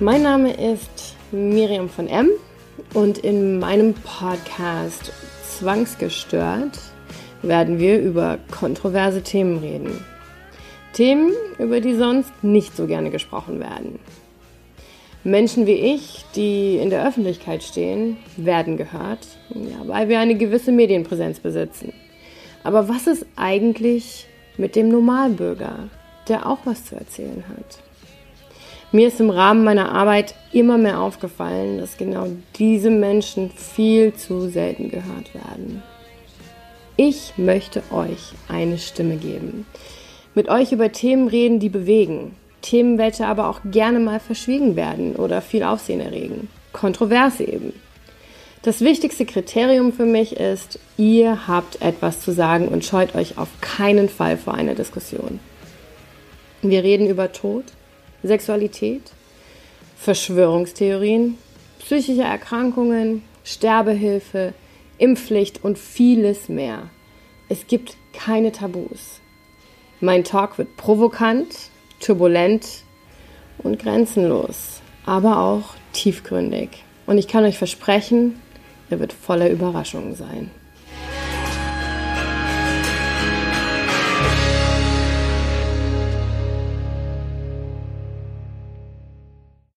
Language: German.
Mein Name ist Miriam von M und in meinem Podcast Zwangsgestört werden wir über kontroverse Themen reden. Themen, über die sonst nicht so gerne gesprochen werden. Menschen wie ich, die in der Öffentlichkeit stehen, werden gehört, ja, weil wir eine gewisse Medienpräsenz besitzen. Aber was ist eigentlich mit dem Normalbürger, der auch was zu erzählen hat? Mir ist im Rahmen meiner Arbeit immer mehr aufgefallen, dass genau diese Menschen viel zu selten gehört werden. Ich möchte euch eine Stimme geben. Mit euch über Themen reden, die bewegen. Themen, welche aber auch gerne mal verschwiegen werden oder viel Aufsehen erregen. Kontrovers eben. Das wichtigste Kriterium für mich ist, ihr habt etwas zu sagen und scheut euch auf keinen Fall vor einer Diskussion. Wir reden über Tod, Sexualität, Verschwörungstheorien, psychische Erkrankungen, Sterbehilfe, Impfpflicht und vieles mehr. Es gibt keine Tabus. Mein Talk wird provokant, turbulent und grenzenlos, aber auch tiefgründig. Und ich kann euch versprechen, er wird voller Überraschungen sein.